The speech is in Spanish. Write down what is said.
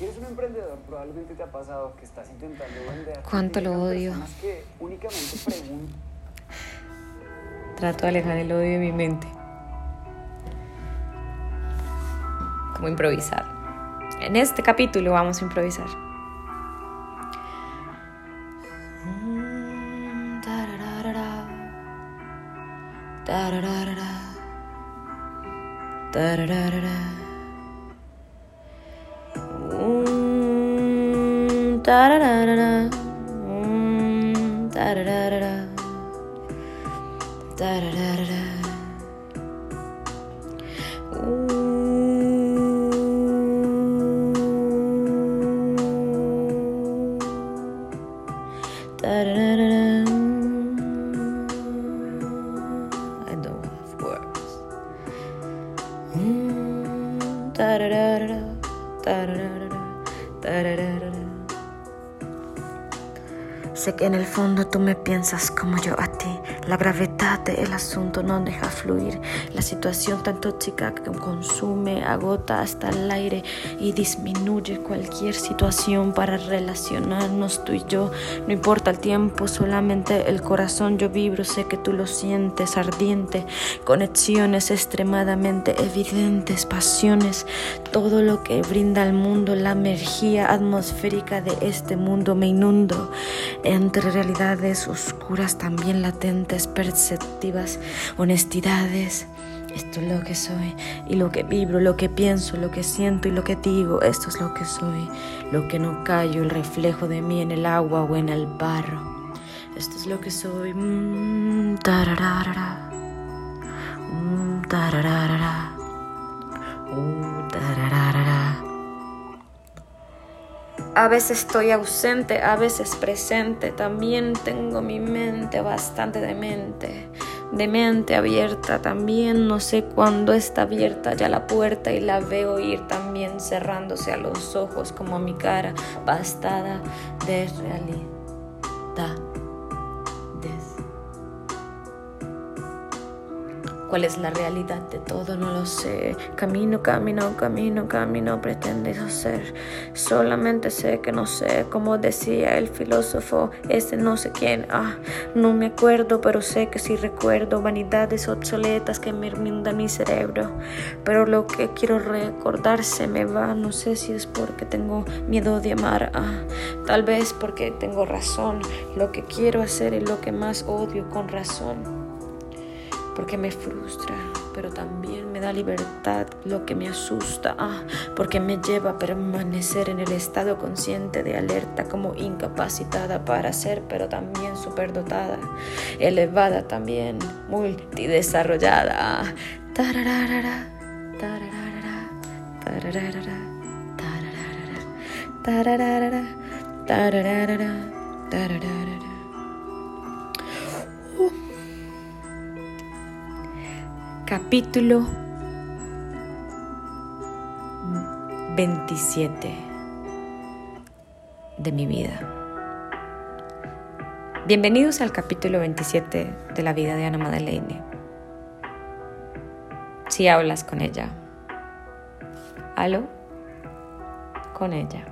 Si eres un emprendedor, probablemente te ha pasado que estás intentando vender. ¿Cuánto lo odio? Que únicamente preguntan. Trato de alejar el odio de mi mente. Como improvisar. En este capítulo vamos a improvisar. da da da da da mm, da da da da da da da da da da Ooh. da da da da da I don't have words. Mm, da da da da da da da da da da da da Sé que en el fondo tú me piensas como yo a ti. La gravedad del asunto no deja fluir. La situación tan tóxica que consume, agota hasta el aire y disminuye cualquier situación para relacionarnos tú y yo. No importa el tiempo, solamente el corazón yo vibro. Sé que tú lo sientes ardiente. Conexiones extremadamente evidentes, pasiones. Todo lo que brinda al mundo, la energía atmosférica de este mundo me inundo entre realidades oscuras también latentes, perceptivas, honestidades. Esto es lo que soy y lo que vibro, lo que pienso, lo que siento y lo que digo. Esto es lo que soy, lo que no callo, el reflejo de mí en el agua o en el barro. Esto es lo que soy. Mm. Mm. Mm. A veces estoy ausente, a veces presente. También tengo mi mente bastante demente, de mente abierta. También no sé cuándo está abierta ya la puerta y la veo ir también cerrándose a los ojos como mi cara bastada de realidad. ¿Cuál es la realidad de todo? No lo sé. Camino, camino, camino, camino, pretende ser. Solamente sé que no sé, como decía el filósofo, ese no sé quién. Ah, no me acuerdo, pero sé que sí recuerdo vanidades obsoletas que me rindan mi cerebro. Pero lo que quiero recordar se me va. No sé si es porque tengo miedo de amar. Ah, tal vez porque tengo razón. Lo que quiero hacer es lo que más odio con razón porque me frustra, pero también me da libertad, lo que me asusta, ah, porque me lleva a permanecer en el estado consciente de alerta como incapacitada para ser, pero también superdotada, elevada también, multidesarrollada. Ah, tararara, tararara, tararara, tararara, tararara, tararara. Capítulo 27 de mi vida. Bienvenidos al capítulo 27 de la vida de Ana Madeleine. Si hablas con ella, ¿aló? Con ella.